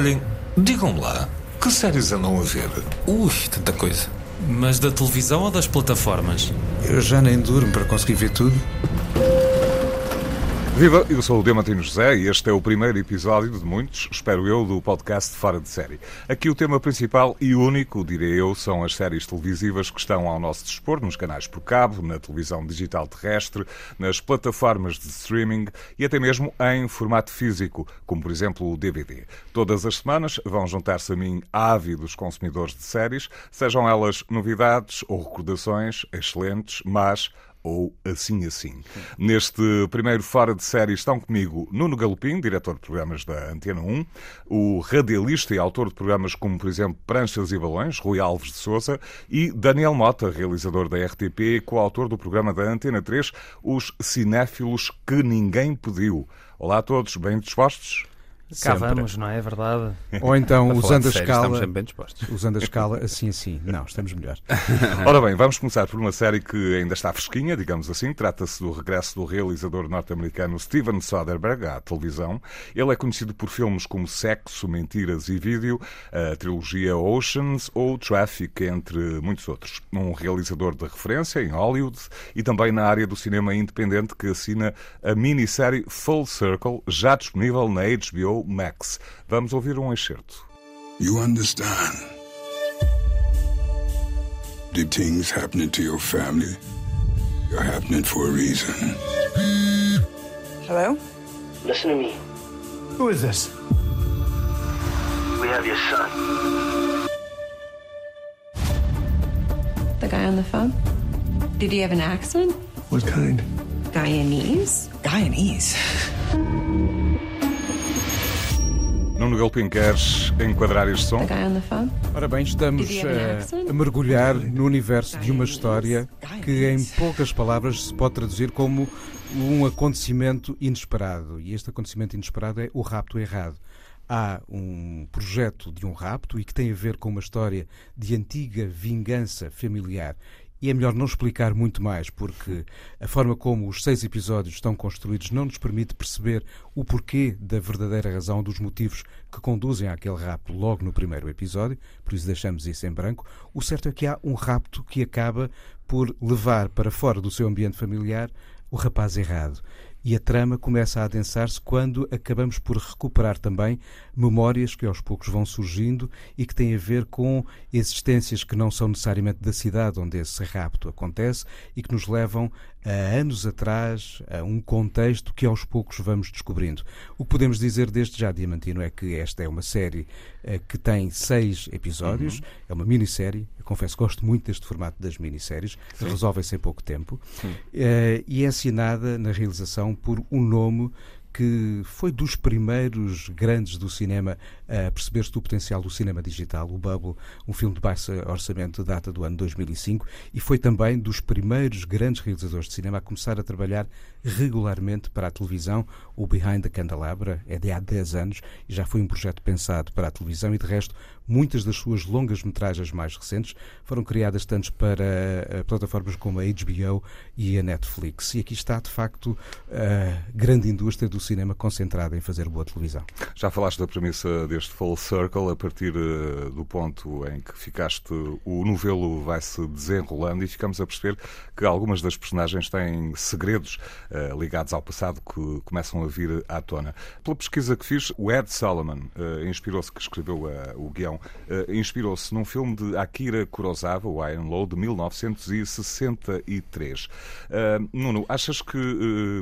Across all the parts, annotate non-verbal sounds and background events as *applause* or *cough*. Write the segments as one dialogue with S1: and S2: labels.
S1: Olhem, digam lá, que séries andam a ver?
S2: Ui, tanta coisa. Mas da televisão ou das plataformas?
S3: Eu já nem durmo para conseguir ver tudo.
S4: Viva, eu sou o Diamantino José e este é o primeiro episódio de muitos, espero eu, do podcast Fora de Série. Aqui o tema principal e único, direi eu, são as séries televisivas que estão ao nosso dispor nos canais por cabo, na televisão digital terrestre, nas plataformas de streaming e até mesmo em formato físico, como por exemplo o DVD. Todas as semanas vão juntar-se a mim ávidos consumidores de séries, sejam elas novidades ou recordações excelentes, mas ou assim assim. Neste primeiro Fora de Série estão comigo Nuno Galopim, diretor de programas da Antena 1, o radialista e autor de programas como, por exemplo, Pranchas e Balões, Rui Alves de Souza, e Daniel Mota, realizador da RTP e coautor do programa da Antena 3, Os Cinéfilos que Ninguém Pediu. Olá a todos, bem dispostos?
S5: Cá vamos, não é? é verdade. *laughs*
S3: Ou então, usando a escala.
S6: Estamos bem dispostos.
S3: Usando a escala assim, assim. Não, estamos melhor. *laughs*
S4: Ora bem, vamos começar por uma série que ainda está fresquinha, digamos assim. Trata-se do regresso do realizador norte-americano Steven Soderbergh à televisão. Ele é conhecido por filmes como Sexo, Mentiras e Vídeo, a trilogia Oceans ou Traffic, entre muitos outros. Um realizador de referência em Hollywood e também na área do cinema independente que assina a minissérie Full Circle, já disponível na HBO Max. Vamos ouvir um excerto.
S7: You understand? The things happening to your family, are happening for a reason.
S8: Hello?
S9: Listen to me.
S8: Who is this?
S9: We have your son.
S10: The guy on the phone? Did he have an accent?
S7: What kind?
S10: Guyanese?
S8: Guyanese.
S4: Nuno Galpim, queres enquadrar este som?
S3: Ora bem, estamos a, a mergulhar no universo de uma história que, em poucas palavras, se pode traduzir como um acontecimento inesperado. E este acontecimento inesperado é o rapto errado. Há um projeto de um rapto e que tem a ver com uma história de antiga vingança familiar. E é melhor não explicar muito mais, porque a forma como os seis episódios estão construídos não nos permite perceber o porquê da verdadeira razão dos motivos que conduzem àquele rapto logo no primeiro episódio, por isso deixamos isso em branco. O certo é que há um rapto que acaba por levar para fora do seu ambiente familiar o rapaz errado. E a trama começa a adensar-se quando acabamos por recuperar também memórias que aos poucos vão surgindo e que têm a ver com existências que não são necessariamente da cidade onde esse rapto acontece e que nos levam a anos atrás, a um contexto que aos poucos vamos descobrindo. O que podemos dizer desde já, Diamantino, é que esta é uma série eh, que tem seis episódios,
S4: Uhum.
S3: é uma minissérie. Eu confesso que gosto muito deste formato das minisséries, resolvem-se em pouco tempo. Eh, e é assinada na realização por um nome que foi dos primeiros grandes do cinema a perceber-se do potencial do cinema digital, o Bubble, um filme de baixo orçamento, data do ano 2005, e foi também dos primeiros grandes realizadores de cinema a começar a trabalhar regularmente para a televisão. O Behind the Candelabra é de há 10 anos e já foi um projeto pensado para a televisão e, de resto, muitas das suas longas metragens mais recentes foram criadas tanto para eh, plataformas como a HBO e a Netflix. E aqui está, de facto, a grande indústria do cinema concentrada em fazer boa televisão.
S4: Já falaste da premissa deste Full Circle, a partir eh, do ponto em que ficaste, o novelo vai-se desenrolando e ficamos a perceber que algumas das personagens têm segredos eh, ligados ao passado que começam a vir à tona. Pela pesquisa que fiz, o Ed Solomon eh, inspirou-se, que escreveu o guião, inspirou-se num filme de Akira Kurosawa, o Iron Low, de 1963. Eh, Nuno, achas que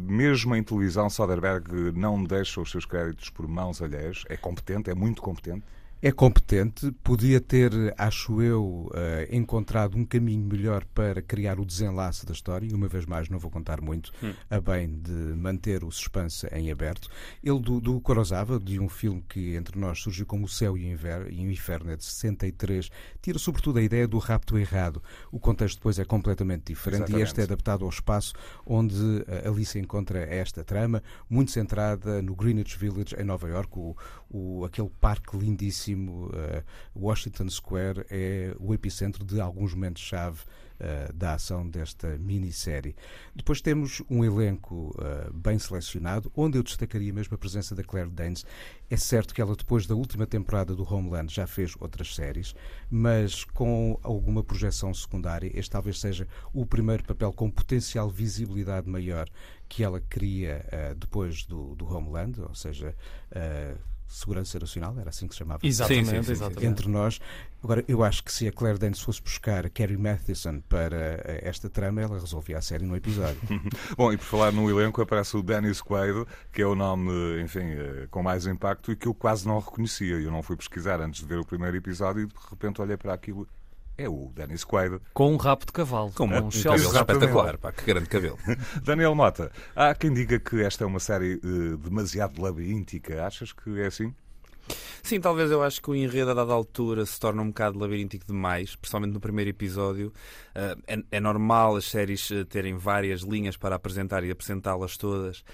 S4: mesmo em televisão Soderbergh não deixa os seus créditos por mãos alheias? É competente, é muito competente?
S3: É competente, podia ter, acho eu, eh, encontrado um caminho melhor para criar o desenlace da história, e uma vez mais não vou contar muito, a bem de manter o suspense em aberto. Ele, do, do Kurosawa, de um filme que entre nós surgiu como O Céu e o e Inferno, é de 63, tira sobretudo a ideia do rapto errado. O contexto depois é completamente diferente e este é
S4: Exatamente.
S3: adaptado ao espaço onde eh, ali se encontra esta trama, muito centrada no Greenwich Village, em Nova York, o, o- aquele parque lindíssimo belíssimo. Uh, Washington Square é o epicentro de alguns momentos-chave uh, da ação desta minissérie. Depois temos um elenco uh, bem selecionado, onde eu destacaria mesmo a presença da Claire Danes. É certo que ela, depois da última temporada do Homeland, já fez outras séries, mas com alguma projeção secundária, este talvez seja o primeiro papel com potencial visibilidade maior que ela cria uh, depois do, do, Homeland, ou seja, uh, Segurança Nacional, era assim que se chamava.
S2: Exatamente, sim, sim, sim, exatamente.
S3: Entre nós. Agora, eu acho que se a Claire Danes fosse buscar a Carrie Matheson para eh, esta trama, ela resolvia a série no episódio. *laughs*
S4: Bom, e por falar no elenco, aparece o Dennis Quaid, que é o nome, enfim, com mais impacto e que eu quase não reconhecia. Eu não fui pesquisar antes de ver o primeiro episódio e de repente olhei para aquilo é o Dennis Quaid.
S2: Com um rabo de cavalo.
S6: Com um, um cabelo espetacular, pá, que grande cabelo. *laughs*
S4: Daniel Mota, há quem diga que esta é uma série uh, demasiado labiríntica. Achas que é assim?
S6: Sim, talvez eu acho que o enredo a dada altura se torna um bocado labiríntico demais, principalmente no primeiro episódio. Uh, é, é, normal as séries eh, terem várias linhas para apresentar e apresentá-las todas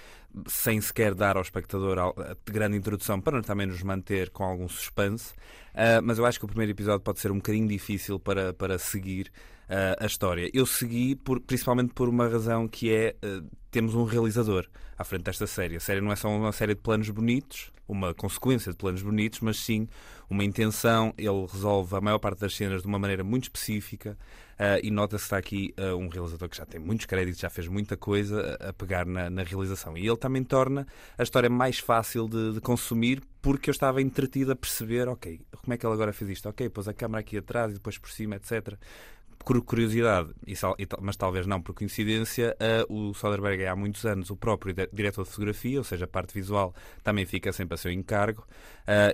S6: sem sequer dar ao espectador a grande introdução para também nos manter com algum suspense. Uh, mas eu acho que o primeiro episódio pode ser um bocadinho difícil para, para seguir uh, a história. Eu segui por, principalmente por uma razão que é uh, temos um realizador à frente desta série. A série não é só uma série de planos bonitos, uma consequência de planos bonitos, mas sim uma intenção. Ele resolve a maior parte das cenas de uma maneira muito específica. Uh, e nota-se que está aqui uh, um realizador que já tem muitos créditos, já fez muita coisa a, pegar na, na, realização. E ele também torna a história mais fácil de, de, consumir porque eu estava entretido a perceber, ok, como é que ele agora fez isto? Ok, pôs a câmera aqui atrás e depois por cima, etc por curiosidade, mas talvez não por coincidência, o Soderbergh é há muitos anos o próprio diretor de fotografia, ou seja, a parte visual também fica sempre a seu encargo.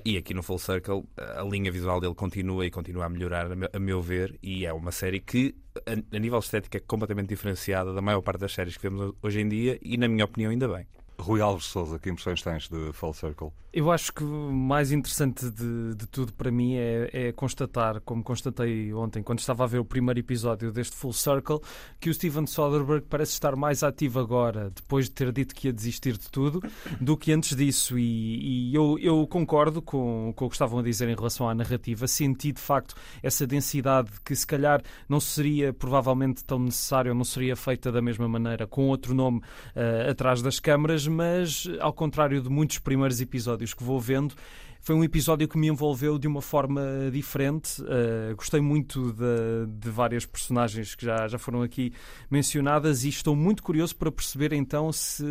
S6: E aqui no Full Circle a linha visual dele continua e continua a melhorar, a meu ver, e é uma série que, a nível estético, é completamente diferenciada da maior parte das séries que vemos hoje em dia e, na minha opinião, ainda bem.
S4: Rui Alves Souza, que impressões tens de Full Circle?
S2: Eu acho que o mais interessante de, de tudo para mim é, é, constatar, como constatei ontem, quando estava a ver o primeiro episódio deste Full Circle, que o Steven Soderbergh parece estar mais ativo agora, depois de ter dito que ia desistir de tudo, do que antes disso. E, e eu, eu, concordo com, com o que estavam a dizer em relação à narrativa. Senti, de facto, essa densidade que se calhar não seria provavelmente tão necessária ou não seria feita da mesma maneira com outro nome uh, atrás das câmaras, mas ao contrário de muitos primeiros episódios episódios que vou vendo, foi um episódio que me envolveu de uma forma diferente. Uh, gostei muito de, de, várias personagens que já, já foram aqui mencionadas e estou muito curioso para perceber então se,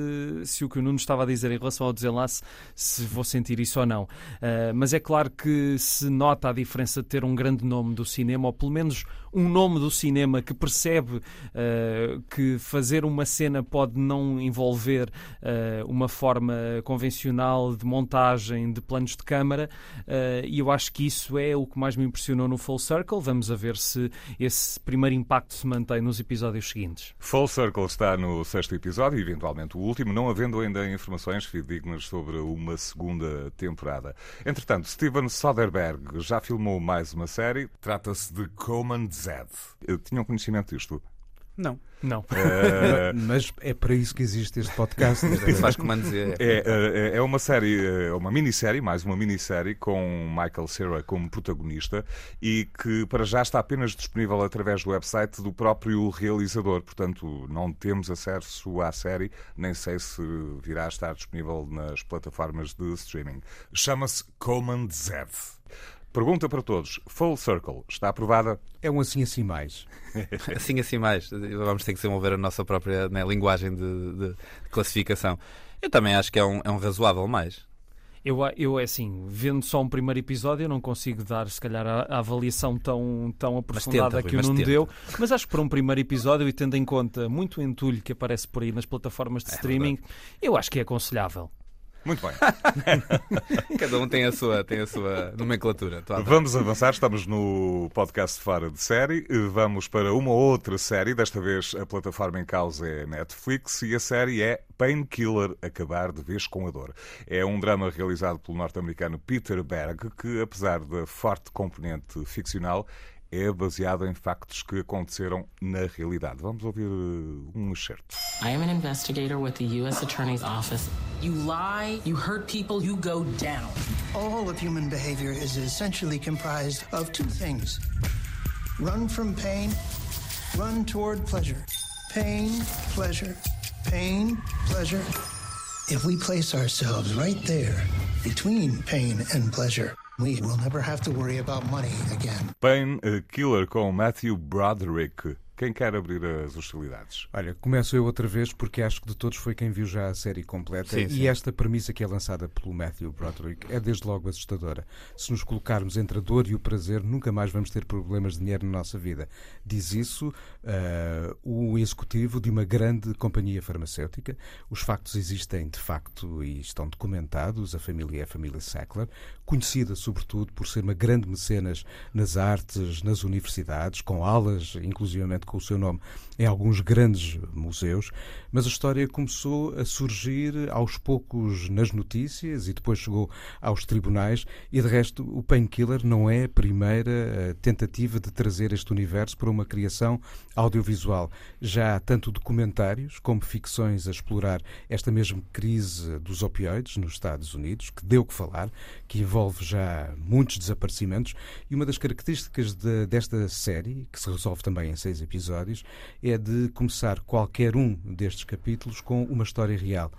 S2: se o que o Nuno estava a dizer em relação ao desenlace, se vou sentir isso ou não. Uh, mas é claro que se nota a diferença de ter um grande nome do cinema, ou pelo menos um nome do cinema que percebe uh, que fazer uma cena pode não envolver uh, uma forma convencional de montagem de planos de câmara uh, e eu acho que isso é o que mais me impressionou no Full Circle. Vamos a ver se esse primeiro impacto se mantém nos episódios seguintes.
S4: Full Circle está no sexto episódio, eventualmente o último, não havendo ainda informações fidedignas sobre uma segunda temporada. Entretanto, Steven Soderbergh já filmou mais uma série. Trata-se de Command Z. Eu tinha um conhecimento disto?
S6: Não.
S2: Não.
S3: É... *laughs* Mas é para isso que existe este podcast.
S6: Isso faz comandos. É,
S4: é, é uma série, é uma minissérie, mais uma minissérie, com Michael Cera como protagonista e que para já está apenas disponível através do website do próprio realizador. Portanto, não temos acesso à série, nem sei se virá a estar disponível nas plataformas de streaming. Chama-se Command Z. Pergunta para todos: Full Circle está aprovada?
S3: É um assim assim mais. *laughs*
S6: assim assim mais. Vamos ter que desenvolver a nossa própria né, linguagem de, de, classificação. Eu também acho que é um, é um razoável mais.
S2: Eu, eu, é assim, vendo só um primeiro episódio, eu não consigo dar, se calhar, a, a avaliação tão, tão aprofundada tenta, que o Nuno deu. Mas acho que para um primeiro episódio, e tendo em conta muito entulho que aparece por aí nas plataformas de é streaming, verdade. eu acho que é aconselhável.
S4: Muito bem. *laughs*
S6: Cada um tem a sua, tem a sua nomenclatura.
S4: Vamos avançar, estamos no podcast Fora de Série. Vamos para uma outra série, desta vez a plataforma em causa é Netflix e a série é Painkiller Acabar de Vez com a Dor. É um drama realizado pelo norte-americano Peter Berg, que apesar da forte componente ficcional, é baseado em factos que aconteceram na realidade. Vamos ouvir um excerto. I am an investigator with the US Attorney's Office.
S11: You lie, you hurt people, you go down.
S12: All of human behavior is essentially comprised of two things run from pain, run toward pleasure. Pain, pleasure, pain, pleasure. If we place ourselves right there between pain and pleasure, money again.
S4: Pain Killer com Matthew Broderick. Quem quer abrir as hostilidades?
S3: Olha, começo eu outra vez porque acho que de todos foi quem viu já a série completa
S6: sim,
S3: e
S6: sim.
S3: esta premissa que é lançada pelo Matthew Broderick é desde logo assustadora. Se nos colocarmos entre a dor e o prazer, nunca mais vamos ter problemas de dinheiro na nossa vida. Diz isso uh, o executivo de uma grande companhia farmacêutica. Os factos existem de facto e estão documentados. A família é a família Sackler, conhecida sobretudo por ser uma grande mecenas nas artes, nas universidades, com aulas, inclusivamente com o seu nome em alguns grandes museus, mas a história começou a surgir aos poucos nas notícias e depois chegou aos tribunais e de resto o Painkiller não é a primeira eh, tentativa de trazer este universo para uma criação audiovisual. Já há tanto documentários como ficções a explorar esta mesma crise dos opioides nos Estados Unidos, que deu que falar, que envolve já muitos desaparecimentos e uma das características de, desta série, que se resolve também em seis episódios, episódios é de começar qualquer um destes capítulos com uma história real.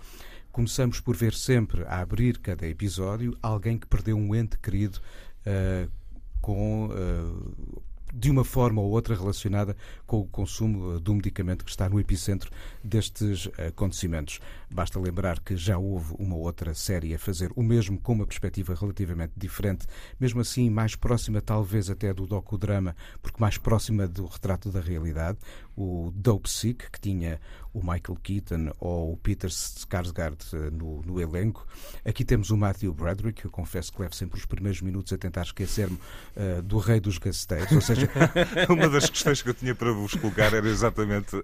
S3: Começamos por ver sempre, a abrir cada episódio, alguém que perdeu um ente querido uh, com. Uh, de uma forma ou outra relacionada com o consumo do medicamento que está no epicentro destes acontecimentos. Basta lembrar que já houve uma outra série a fazer o mesmo com uma perspectiva relativamente diferente, mesmo assim mais próxima talvez até do docudrama, porque mais próxima do retrato da realidade, o Dope Sick, que tinha o Michael Keaton ou o Peter Skarsgård no, no elenco. Aqui temos o Matthew Broderick, eu confesso que levo sempre os primeiros minutos a tentar esquecer-me uh, do rei dos gasteiros, ou seja... *laughs*
S4: Uma das questões que eu tinha para vos colocar era exatamente uh,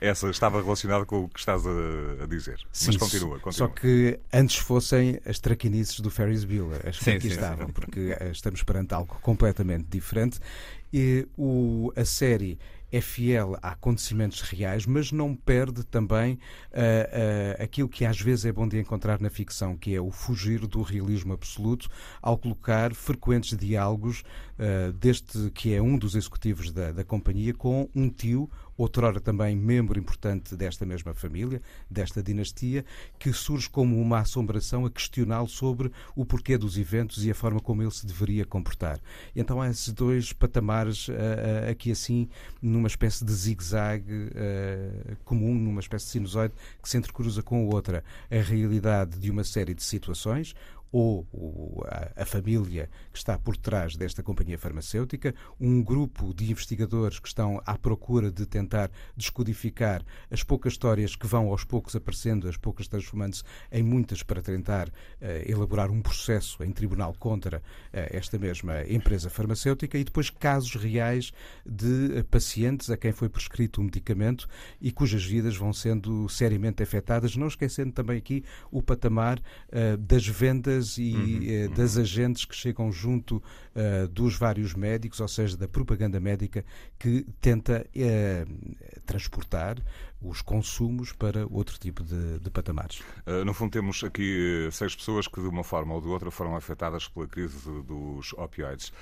S4: essa, estava relacionada com o que estás a, a dizer.
S3: Sim,
S4: Mas continua, continua.
S3: Só que antes fossem as traquinices do Ferris Bueller, as que aqui estavam, porque uh, estamos perante algo completamente diferente. E o, a série é fiel a acontecimentos reais, mas não perde também uh, uh, aquilo que às vezes é bom de encontrar na ficção, que é o fugir do realismo absoluto, ao colocar frequentes diálogos uh, deste que é um dos executivos da, da companhia com um tio outrora também membro importante desta mesma família, desta dinastia, que surge como uma assombração a questioná-lo sobre o porquê dos eventos e a forma como ele se deveria comportar. Então há esses dois patamares uh, aqui assim, numa espécie de zigue-zague uh, comum, numa espécie de sinusoide que se entrecruza com a outra. A realidade de uma série de situações, ou a, família que está por trás desta companhia farmacêutica, um grupo de investigadores que estão à procura de tentar descodificar as poucas histórias que vão aos poucos aparecendo, as poucas transformando-se em muitas para tentar uh, elaborar um processo em tribunal contra uh, esta mesma empresa farmacêutica e depois casos reais de uh, pacientes a quem foi prescrito um medicamento e cujas vidas vão sendo seriamente afetadas, não esquecendo também aqui o patamar das vendas e uhum, uh, das agentes que chegam junto uh, dos vários médicos, ou seja, da propaganda médica que tenta uh, transportar os consumos para outro tipo de, de patamares.
S4: no fundo, temos aqui seis pessoas que, de uma forma ou de outra, foram afetadas pela crise dos opioides.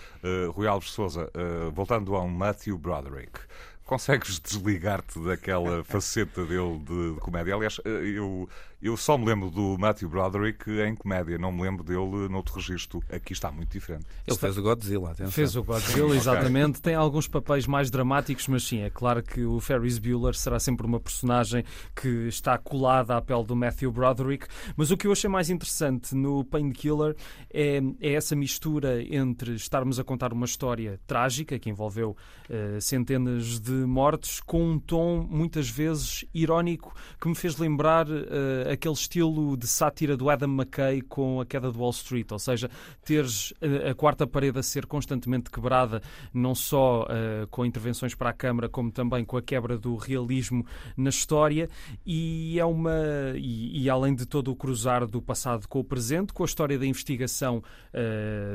S4: Rui Alves Souza, voltando ao Matthew Broderick, consegues *laughs* desligar-te daquela faceta dele de, de, comédia? Aliás, eu, eu só me lembro do Matthew Broderick em comédia, não me lembro dele noutro registro. Aqui está muito diferente.
S6: Ele fez o Godzilla, atenção.
S2: Fez o Godzilla, *laughs* exatamente. okay. Tem alguns papéis mais dramáticos, mas sim, é claro que o Ferris Bueller será sempre uma personagem que está colada à pele do Matthew Broderick. Mas o que eu achei mais interessante no Painkiller é, é essa mistura entre estarmos a contar uma história trágica que envolveu uh, centenas de mortes com um tom muitas vezes irónico que me fez lembrar uh, aquele estilo de sátira do Adam McKay com a queda do Wall Street, ou seja, teres uh, a quarta parede a ser constantemente quebrada, não só uh, com intervenções para a Câmara, como também com a quebra do realismo na história, e é uma e, e além de todo o cruzar do passado com o presente, com a história da investigação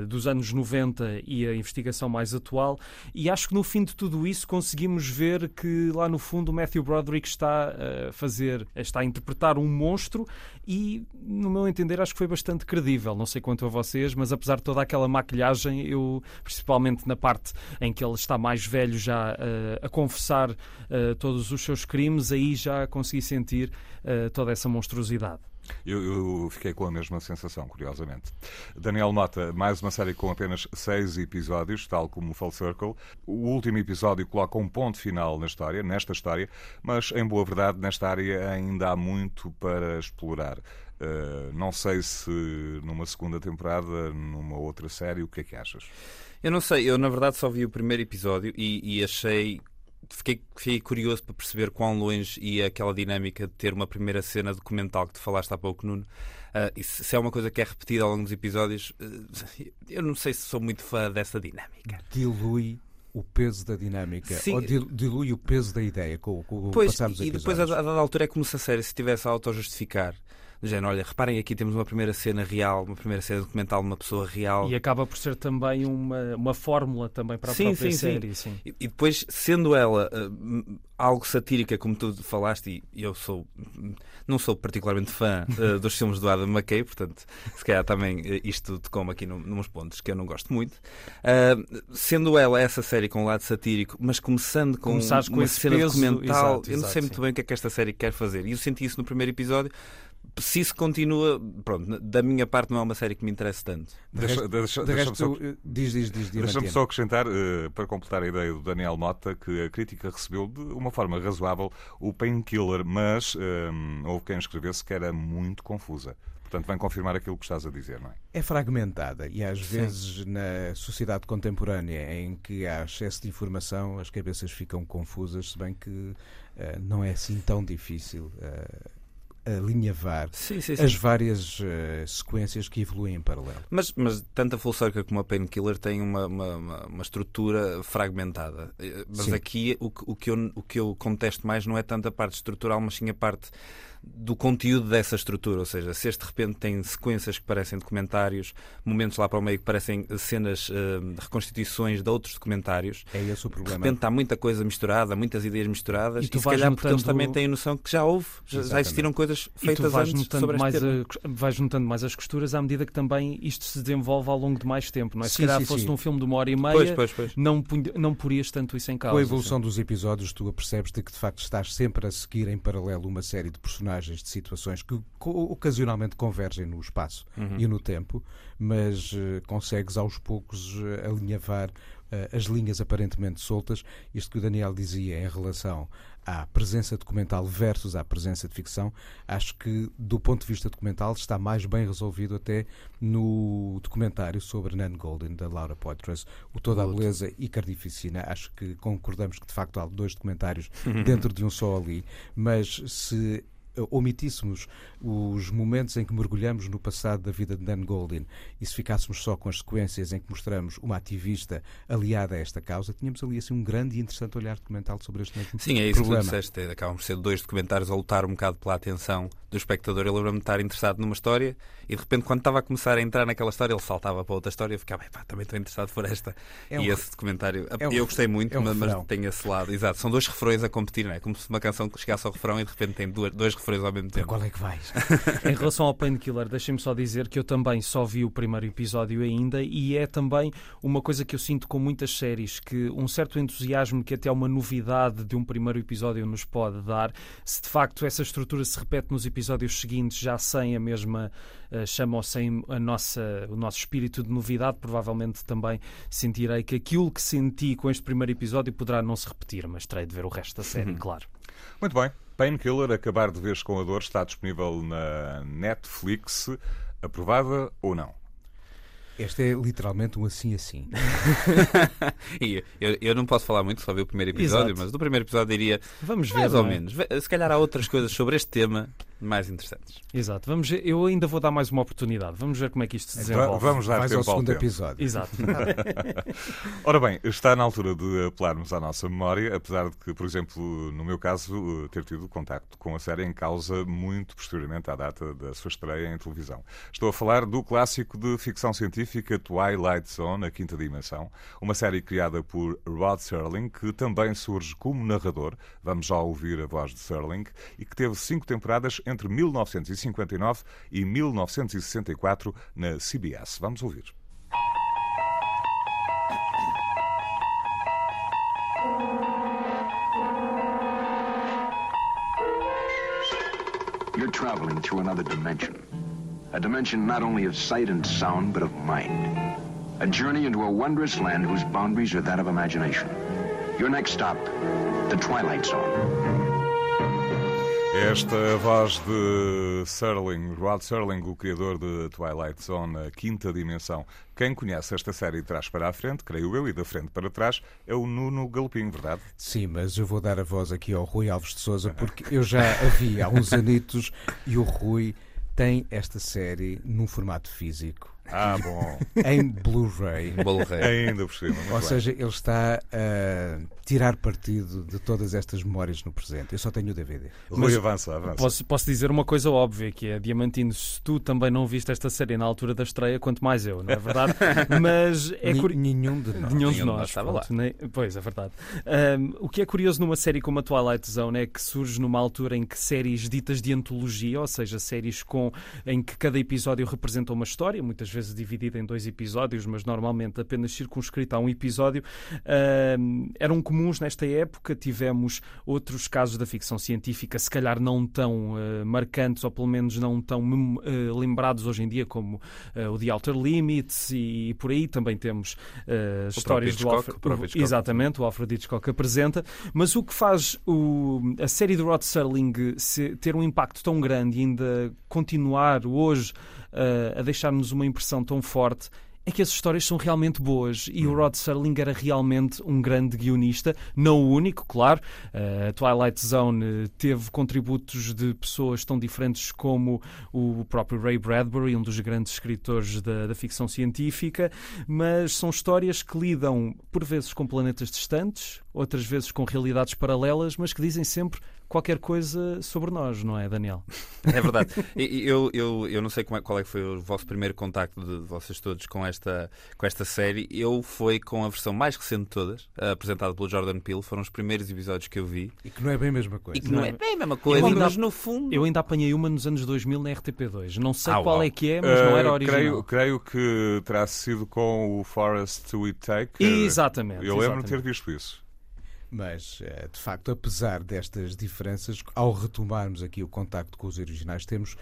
S2: dos anos 90 e a investigação mais atual, e acho que no fim de tudo isso conseguimos ver que lá no fundo o Matthew Broderick está a fazer, está a interpretar um monstro e, no meu entender, acho que foi bastante credível. Não sei quanto a vocês, mas apesar de toda aquela maquilhagem, eu, principalmente na parte em que ele está mais velho já uh, a confessar uh, todos os seus crimes, aí já consegui sentir uh, toda essa monstruosidade.
S4: Eu, eu, fiquei com a mesma sensação, curiosamente. Daniel Mota, mais uma série com apenas seis episódios, tal como Full Circle. O último episódio coloca um ponto final na história, nesta história, mas, em boa verdade, nesta área ainda há muito para explorar. Uh, não sei se numa segunda temporada, numa outra série, o que é que achas?
S6: Eu não sei, eu na verdade só vi o primeiro episódio e, e achei fiquei, fiquei curioso para perceber quão longe ia aquela dinâmica de ter uma primeira cena documental que tu falaste há pouco, Nuno. Uh, se, se é uma coisa que é repetida ao longo dos episódios, uh, eu não sei se sou muito fã dessa dinâmica.
S3: Dilui o peso da dinâmica Sim. ou dilui o peso da ideia com, com
S6: pois, E depois, a, a dada altura, é como se a série se estivesse a auto-justificar do género, olha, reparem aqui temos uma primeira cena real, uma primeira cena documental de uma pessoa real.
S2: E acaba por ser também uma, uma fórmula também para a sim, própria sim, série. Sim.
S6: E, e, depois, sendo ela uh, algo satírica, como tu falaste, e eu sou não sou particularmente fã uh, *laughs* dos filmes do Adam McKay, portanto, se calhar também uh, isto tocou-me aqui num, nos pontos que eu não gosto muito. sendo ela essa série com um lado satírico, mas começando com
S2: Começares uma cena
S6: peso, documental, exato, eu não sei muito bem o que é que esta série quer fazer. E eu senti isso no primeiro episódio, se isso continua, pronto, da minha parte não é uma série que me interessa tanto.
S3: Deixa, deixa, de deixa só, diz, diz, diz,
S4: Deixa-me só acrescentar, uh, para completar a ideia do Daniel Mota, que a crítica recebeu de uma forma razoável o Painkiller, mas uh, houve quem escrevesse que era muito confusa. Portanto, vem confirmar aquilo que estás a dizer, não é?
S3: É fragmentada e às Sim. vezes na sociedade contemporânea em que há excesso de informação as cabeças ficam confusas, se bem que uh, não é assim tão difícil. Uh, alinhavar sim, sim, sim. as várias uh, sequências que evoluem em paralelo.
S6: Mas, mas tanto a Full Circle como a Painkiller têm uma, uma, uma, uma, estrutura fragmentada. Eh, mas aqui o, o, que eu, o que eu contesto mais não é tanto a parte estrutural, mas sim a parte do conteúdo dessa estrutura. Ou seja, se este de repente tem sequências que parecem documentários, momentos lá para o meio que parecem cenas, uh, reconstituições de outros documentários.
S3: É esse o problema.
S6: De repente está muita coisa misturada, muitas ideias misturadas, e, tu e se calhar notando... porque eles também têm noção que já houve, já, já existiram coisas feitas
S2: e tu vais
S6: antes
S2: notando
S6: sobre
S2: mais
S6: a,
S2: Vais juntando mais as costuras à medida que também isto se desenvolve ao longo de mais tempo, não é? Sim, se calhar sim, fosse sim. num filme de uma hora e meia, pois, pois, pois. Não, não porias tanto isso em causa.
S3: Com a evolução assim. dos episódios, tu apercebes de que de facto estás sempre a seguir em paralelo uma série de personagens, de situações que ocasionalmente convergem no espaço uhum. e no tempo, mas uh, consegues aos poucos uh, alinhavar uh, as linhas aparentemente soltas. Isto que o Daniel dizia em relação à presença documental versus à presença de ficção, acho que do ponto de vista documental está mais bem resolvido até no documentário sobre Nan Golden, da Laura Poitras, o Toda a Beleza e Cardificina. Acho que concordamos que de facto há dois documentários *laughs* dentro de um só ali, mas se omitíssemos os momentos em que mergulhamos no passado da vida de Dan Goldin e se ficássemos só com as sequências em que mostramos uma ativista aliada a esta causa, tínhamos ali assim um grande e interessante olhar documental sobre este mesmo
S6: Sim,
S3: é
S6: isso
S3: problema.
S6: que tu disseste. Acabam por ser dois documentários a lutar um bocado pela atenção do espectador. Eu lembro-me de estar interessado numa história e de repente, quando estava a começar a entrar naquela história, ele saltava para outra história e ficava, também estou interessado por esta. É um, e esse documentário, é um, eu gostei muito, é um mas, mas, tem esse lado. Exato, são dois refrões a competir, não é? Como se uma canção chegasse ao refrão e de repente tem dois, dois refrões ao mesmo tempo.
S3: Qual é que vais? *laughs*
S2: em relação ao Painkiller, deixem-me só dizer que eu também só vi o primeiro episódio ainda e é também uma coisa que eu sinto com muitas séries, que um certo entusiasmo que até uma novidade de um primeiro episódio nos pode dar, se de facto essa estrutura se repete nos episódios seguintes, já sem a mesma uh, chama ou sem a nossa, o nosso espírito de novidade, provavelmente também sentirei que aquilo que senti com este primeiro episódio poderá não se repetir, mas terei de ver o resto da série, uhum. claro.
S4: Muito bem. Painkiller, Acabar de Vez com a Dor, está disponível na Netflix. Aprovada ou não?
S3: Este é literalmente um assim assim. *laughs*
S6: eu, eu, não posso falar muito, só vi o primeiro episódio, Exato. mas do primeiro episódio diria Vamos ver, mais ou é? menos. Se calhar há outras coisas sobre este tema mais interessantes.
S2: Exato. Vamos, eu ainda vou dar mais uma oportunidade. Vamos ver como é que isto se desenvolve.
S4: Vamos dar
S3: Vais
S4: tempo
S3: ao segundo
S4: tempo.
S3: episódio.
S2: Exato. *laughs*
S4: Ora bem, está na altura de apelarmos à nossa memória, apesar de que, por exemplo, no meu caso, ter tido contacto com a série em causa muito posteriormente à data da sua estreia em televisão. Estou a falar do clássico de ficção científica Twilight Zone, a quinta dimensão, uma série criada por Rod Serling, que também surge como narrador, vamos já ouvir a voz de Serling, e que teve cinco temporadas entre 1959 e 1964 na CBS. Vamos ouvir.
S13: You're traveling through another dimension. A dimension not only of sight and sound, but of mind. A journey into a wondrous land whose boundaries are that of imagination. Your next stop, the Twilight Zone.
S4: Esta é a voz de Serling, Rod Serling, o criador de Twilight Zone, a quinta dimensão. Quem conhece esta série de trás para a frente, creio eu, e da frente para trás, é o Nuno Galopim, verdade?
S3: Sim, mas eu vou dar a voz aqui ao Rui Alves de Souza, porque eu já a vi há uns *laughs* anitos e o Rui tem esta série num formato físico.
S4: Ah, bom. *laughs*
S3: Em Blu-ray.
S6: Blu-ray.
S4: Ainda por cima.
S3: Ou seja, ele está a tirar partido de todas estas memórias no presente. Eu só tenho o DVD.
S4: Rui, avança, avança.
S2: Posso, posso dizer uma coisa óbvia, que é, Diamantino, se tu também não viste esta série na altura da estreia, quanto mais eu, não é verdade? *laughs* Mas é
S3: curi... Nenhum de nós.
S2: Nenhum de nós. Estava lá. Nem... Pois, é verdade. Um, o que é curioso numa série como a Twilight Zone é que surge numa altura em que séries ditas de antologia, ou seja, séries com, em que cada episódio representa uma história, muitas vezes dividida em dois episódios, mas normalmente apenas circunscrita a um episódio, uh, eram comuns nesta época. Tivemos outros casos da ficção científica, se calhar não tão uh, marcantes, ou pelo menos não tão uh, lembrados hoje em dia, como o The Outer Limits, e, e por aí também temos histórias do Alfred. Exatamente, o Alfred Hitchcock apresenta. Mas o que faz o, a série de Rod Serling se, ter um impacto tão grande e ainda continuar hoje uh, a deixar-nos uma impressão tão forte é que as histórias são realmente boas e o Rod Serling era realmente um grande guionista, não o único, claro. A uh, Twilight Zone teve contributos de pessoas tão diferentes como o próprio Ray Bradbury, um dos grandes escritores da, da ficção científica, mas são histórias que lidam por vezes com planetas distantes, outras vezes com realidades paralelas, mas que dizem sempre qualquer coisa sobre nós, não é, Daniel?
S6: É verdade. eu, eu, eu não sei é, qual é que foi o vosso primeiro contacto de vocês todos com esta, com esta série. Eu fui com a versão mais recente de todas, apresentada pelo Jordan Peele. Foram os primeiros episódios que eu vi.
S3: E que não é bem a mesma coisa.
S6: E que não, não é bem a mesma coisa, ainda, mas no fundo...
S2: Eu ainda apanhei uma nos anos 2000 na RTP2. Não sei ah, qual uau. é que é, mas uh, não era original.
S4: Creio, creio que terá sido com o Forest We Take.
S2: Exatamente.
S4: Eu lembro de ter visto isso.
S3: Mas, eh, de facto, apesar destas diferenças, ao retomarmos aqui o contacto com os originais, temos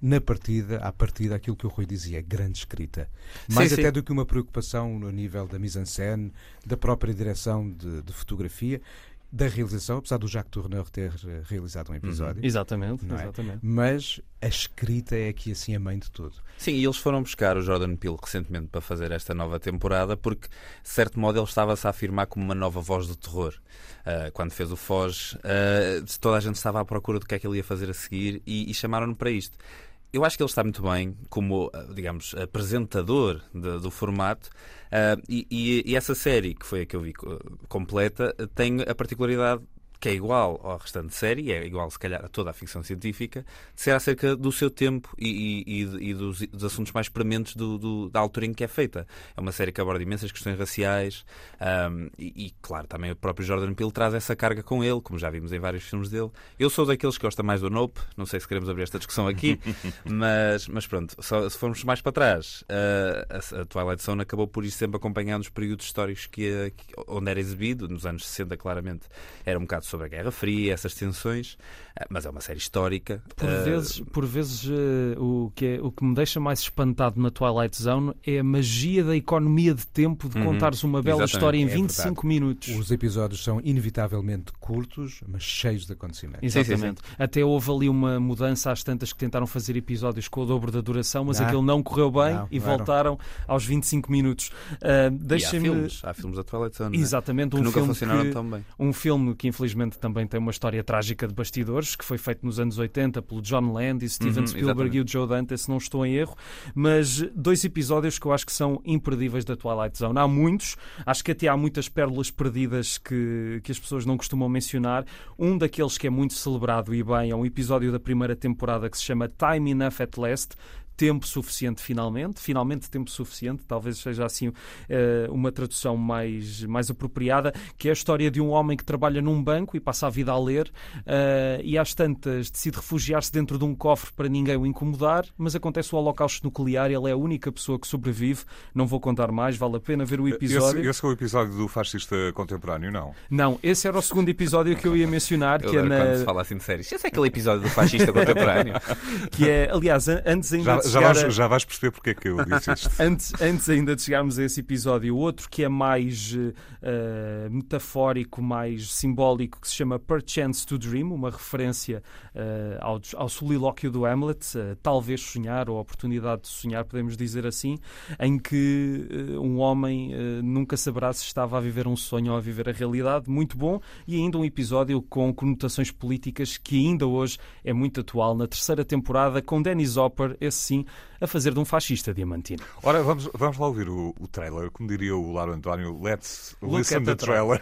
S3: na partida, à partida, aquilo que o Rui dizia, grande escrita. Mais sim, até sim. do que uma preocupação no nível da mise-en-scène, da própria direção de, de, fotografia, da realização, apesar do Jacques Tourneur ter eh, realizado um episódio.
S2: Uhum. Exatamente,
S3: é?
S2: exatamente.
S3: Mas a escrita é aqui assim a mãe de tudo.
S6: Sim, e eles foram buscar o Jordan Peele recentemente para fazer esta nova temporada, porque, de certo modo, ele estava-se a afirmar como uma nova voz do terror. Uh, quando fez o Foz, uh, toda a gente estava à procura do que é que ele ia fazer a seguir e, e chamaram-no para isto. Eu acho que ele está muito bem como, ah, digamos, apresentador de, do formato uh, e, e, e, essa série, que foi a que eu vi completa, tem a particularidade que é igual ao restante série, é igual se calhar a toda a ficção científica, de ser acerca do seu tempo e, e, e dos, dos, assuntos mais prementes do, do, da altura em que é feita. É uma série que aborda imensas questões raciais um, e, e, claro, também o próprio Jordan Peele traz essa carga com ele, como já vimos em vários filmes dele. Eu sou daqueles que gosta mais do Nope, não sei se queremos abrir esta discussão aqui, *laughs* mas, mas pronto, só, se formos mais para trás, uh, a, a, Twilight Zone acabou por ir sempre acompanhando os períodos históricos que, que, onde era exibido, nos anos 60 claramente era um bocado sobre a Guerra Fria, essas tensões, eh, mas é uma série histórica.
S2: Por uh... vezes, por vezes uh, o, que é, o que me deixa mais espantado na Twilight Zone é a magia da economia de tempo de uhum. contares uma bela Exatamente. história em é 25 minutos.
S3: Os episódios são inevitavelmente curtos, mas cheios de acontecimentos.
S2: Exatamente. Sim, sim, sim. Até houve ali uma mudança às tantas que tentaram fazer episódios com o dobro da duração, mas não, aquilo não correu bem não, e voltaram aos 25 minutos. Uh,
S6: e há filmes, há filmes da Twilight Zone.
S2: Exatamente,
S6: um
S2: que
S6: nunca
S2: filme
S6: funcionaram
S2: que,
S6: tão bem.
S2: Um filme que infelizmente infelizmente também tem uma história trágica de bastidores, que foi feito nos anos 80 pelo John Landis, Steven uhum, Spielberg exatamente. e o Joe Dante, se não estou em erro. Mas dois episódios que eu acho que são imperdíveis da Twilight Zone. Há muitos, acho que até há muitas pérolas perdidas que, que as pessoas não costumam mencionar. Um daqueles que é muito celebrado e bem é um episódio da primeira temporada que se chama Time Enough at Last tempo suficiente finalmente, finalmente tempo suficiente, talvez seja assim eh, uma tradução mais, mais apropriada, que é a história de um homem que trabalha num banco e passa a vida a ler uh, e às tantas decide refugiar-se dentro de um cofre para ninguém o incomodar, mas acontece o holocausto nuclear e ele é a única pessoa que sobrevive. Não vou contar mais, vale a pena ver o episódio.
S4: Esse, esse é o episódio do fascista contemporâneo, não?
S2: Não, esse era o segundo episódio que eu ia mencionar.
S6: Eu
S2: que
S6: é na... quando se fala assim de séries. Esse é aquele episódio do fascista contemporâneo. *laughs*
S2: que é, aliás, antes ainda
S4: já, já, vais, já vais perceber porque é que eu disse isto. *laughs*
S2: antes, antes ainda de chegarmos a esse episódio, outro que é mais uh, metafórico, mais simbólico, que se chama Perchance to Dream, uma referência uh, ao, ao solilóquio do Hamlet, uh, talvez sonhar, ou a oportunidade de sonhar, podemos dizer assim, em que um homem nunca saberá se estava a viver um sonho ou a viver a realidade. Muito bom. E ainda um episódio com conotações políticas que ainda hoje é muito atual, na terceira temporada, com Dennis Hopper, esse sim, a fazer de um fascista diamantino.
S4: Ora, vamos, vamos lá ouvir o, o trailer. Como diria o Laro António, let's Look listen to the trailer.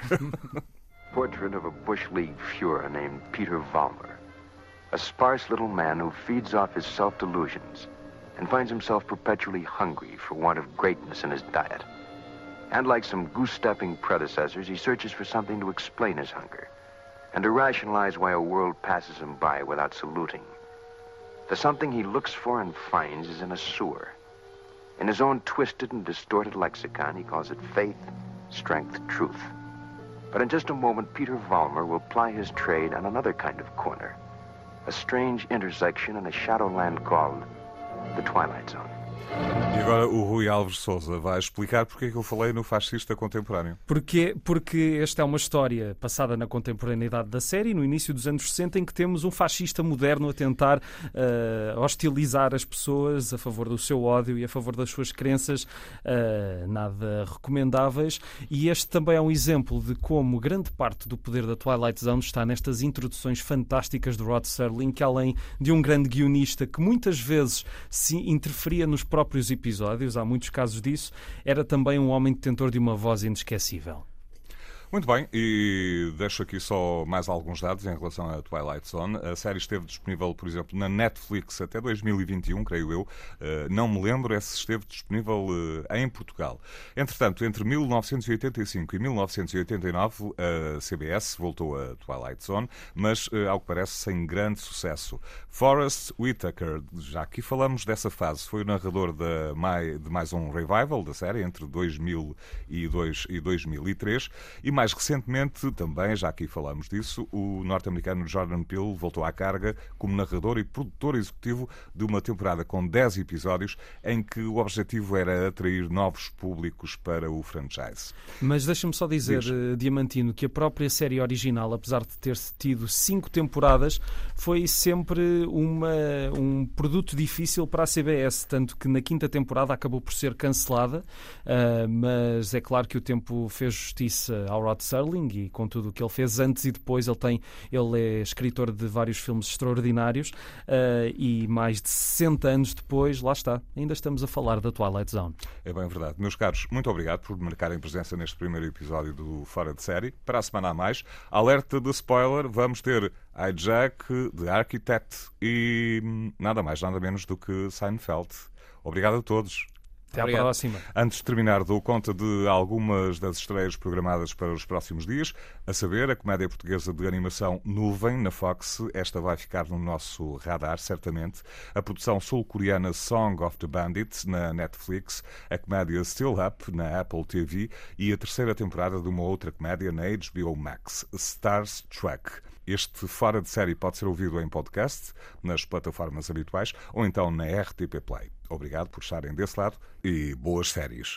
S4: *laughs*
S13: Portrait of a Bush League Fuhrer named Peter Vollmer. A sparse little man who feeds off his self-delusions and finds himself perpetually hungry for want of greatness in his diet. And like some goose-stepping predecessors, he searches for something to explain his hunger and to rationalize why a world passes him by without saluting. The something he looks for and finds is in a sewer. In his own twisted and distorted lexicon, he calls it faith, strength, truth. But in just a moment, Peter Vollmer will ply his trade on another kind of corner, a strange intersection in a shadowland called the Twilight Zone.
S4: E agora o Rui Alves Souza vai explicar porque é que eu falei no fascista contemporâneo.
S2: Porque, porque esta é uma história passada na contemporaneidade da série, no início dos anos 60, em que temos um fascista moderno a tentar uh, hostilizar as pessoas a favor do seu ódio e a favor das suas crenças uh, nada recomendáveis. E este também é um exemplo de como grande parte do poder da Twilight Zone está nestas introduções fantásticas de Rod Serling, que além de um grande guionista que muitas vezes se interferia nos próprios episódios, há muitos casos disso, era também um homem detentor de uma voz inesquecível.
S4: Muito bem, e deixo aqui só mais alguns dados em relação à Twilight Zone. A série esteve disponível, por exemplo, na Netflix até 2021, creio eu. Uh, não me lembro é se esteve disponível uh, em Portugal. Entretanto, entre 1985 e 1989, a CBS voltou a Twilight Zone, mas, uh, ao que parece, sem grande sucesso. Forrest Whitaker, já aqui falamos dessa fase, foi o narrador de, de mais um revival da série entre 2002 e 2003 e mais recentemente, também, já aqui falamos disso, o norte-americano Jordan Peele voltou à carga como narrador e produtor executivo de uma temporada com 10 episódios em que o objetivo era atrair novos públicos para o franchise.
S2: Mas deixa-me só dizer, Diz. Eh, Diamantino, que a própria série original, apesar de ter tido cinco temporadas, foi sempre uma, um produto difícil para a CBS, tanto que na quinta temporada acabou por ser cancelada, uh, mas é claro que o tempo fez justiça ao Rod Serling e com tudo o que ele fez antes e depois. Ele, tem, ele é escritor de vários filmes extraordinários uh, e mais de 60 anos depois, lá está, ainda estamos a falar da Twilight Zone.
S4: É bem verdade. Meus caros, muito obrigado por marcarem presença neste primeiro episódio do Fora de Série. Para a semana a mais, alerta de spoiler, vamos ter Hijack, The Architect e hum, nada mais, nada menos do que Seinfeld. Obrigado a todos.
S2: Até Obrigado. à próxima.
S4: Antes de terminar, dou conta de algumas das estreias programadas para os próximos dias, a saber, a comédia portuguesa de animação Nuvem, na Fox. Esta vai ficar no nosso radar, certamente. A produção sul-coreana Song of the Bandits, na Netflix. A comédia Still Up, na Apple TV. E a terceira temporada de uma outra comédia na HBO Max, Stars Trek. Este Fora de Série pode ser ouvido em podcast, nas plataformas habituais ou então na RTP Play. Obrigado por estarem desse lado e boas séries.